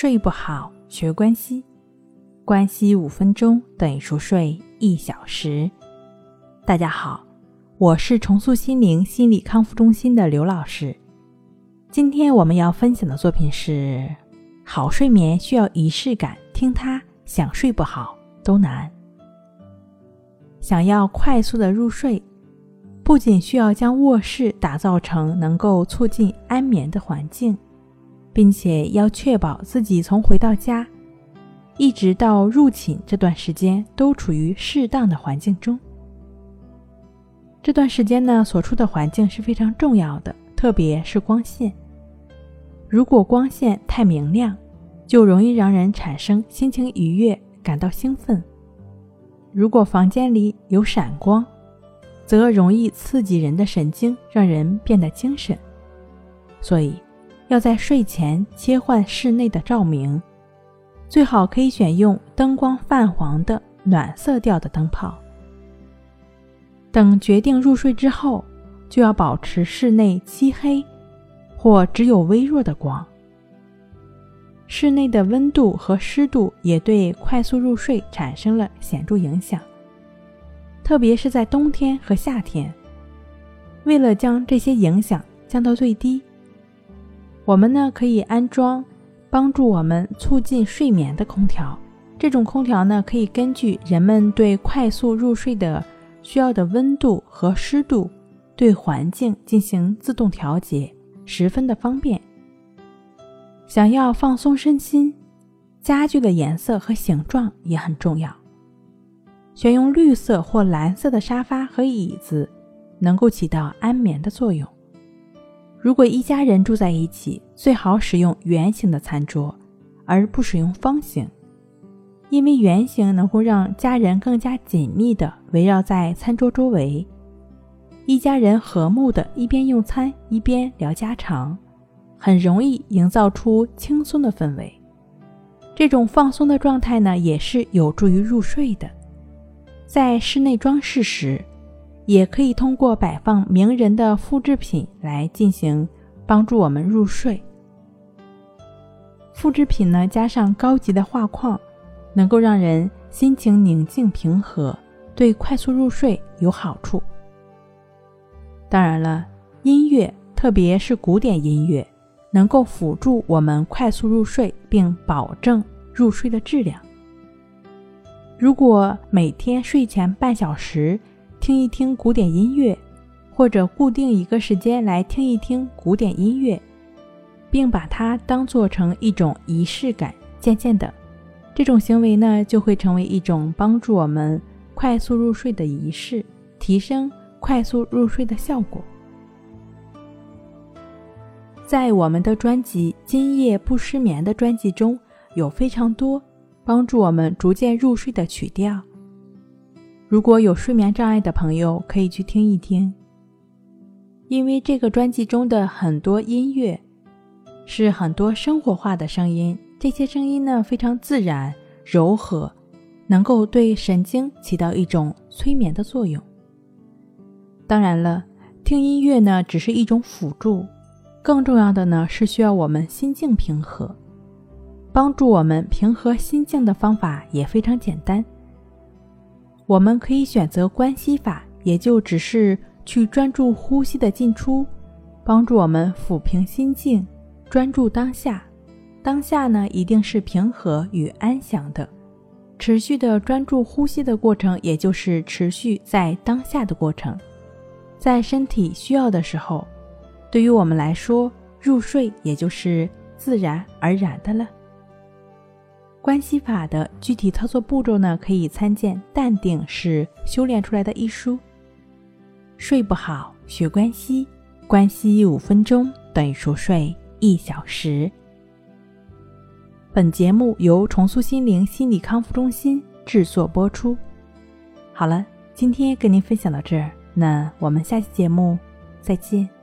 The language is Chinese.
睡不好，学关西，关系五分钟等于熟睡一小时。大家好，我是重塑心灵心理康复中心的刘老师。今天我们要分享的作品是：好睡眠需要仪式感，听它想睡不好都难。想要快速的入睡，不仅需要将卧室打造成能够促进安眠的环境。并且要确保自己从回到家，一直到入寝这段时间都处于适当的环境中。这段时间呢，所处的环境是非常重要的，特别是光线。如果光线太明亮，就容易让人产生心情愉悦，感到兴奋；如果房间里有闪光，则容易刺激人的神经，让人变得精神。所以。要在睡前切换室内的照明，最好可以选用灯光泛黄的暖色调的灯泡。等决定入睡之后，就要保持室内漆黑或只有微弱的光。室内的温度和湿度也对快速入睡产生了显著影响，特别是在冬天和夏天。为了将这些影响降到最低。我们呢可以安装帮助我们促进睡眠的空调。这种空调呢可以根据人们对快速入睡的需要的温度和湿度，对环境进行自动调节，十分的方便。想要放松身心，家具的颜色和形状也很重要。选用绿色或蓝色的沙发和椅子，能够起到安眠的作用。如果一家人住在一起，最好使用圆形的餐桌，而不使用方形，因为圆形能够让家人更加紧密地围绕在餐桌周围，一家人和睦地一边用餐一边聊家常，很容易营造出轻松的氛围。这种放松的状态呢，也是有助于入睡的。在室内装饰时。也可以通过摆放名人的复制品来进行帮助我们入睡。复制品呢，加上高级的画框，能够让人心情宁静平和，对快速入睡有好处。当然了，音乐，特别是古典音乐，能够辅助我们快速入睡，并保证入睡的质量。如果每天睡前半小时，听一听古典音乐，或者固定一个时间来听一听古典音乐，并把它当做成一种仪式感。渐渐的，这种行为呢就会成为一种帮助我们快速入睡的仪式，提升快速入睡的效果。在我们的专辑《今夜不失眠》的专辑中有非常多帮助我们逐渐入睡的曲调。如果有睡眠障碍的朋友，可以去听一听，因为这个专辑中的很多音乐是很多生活化的声音，这些声音呢非常自然、柔和，能够对神经起到一种催眠的作用。当然了，听音乐呢只是一种辅助，更重要的呢是需要我们心境平和。帮助我们平和心境的方法也非常简单。我们可以选择关系法，也就只是去专注呼吸的进出，帮助我们抚平心境，专注当下。当下呢，一定是平和与安详的。持续的专注呼吸的过程，也就是持续在当下的过程。在身体需要的时候，对于我们来说，入睡也就是自然而然的了。关系法的具体操作步骤呢，可以参见《淡定是修炼出来的》一书。睡不好学关系，关系五分钟等于熟睡一小时。本节目由重塑心灵心理康复中心制作播出。好了，今天跟您分享到这儿，那我们下期节目再见。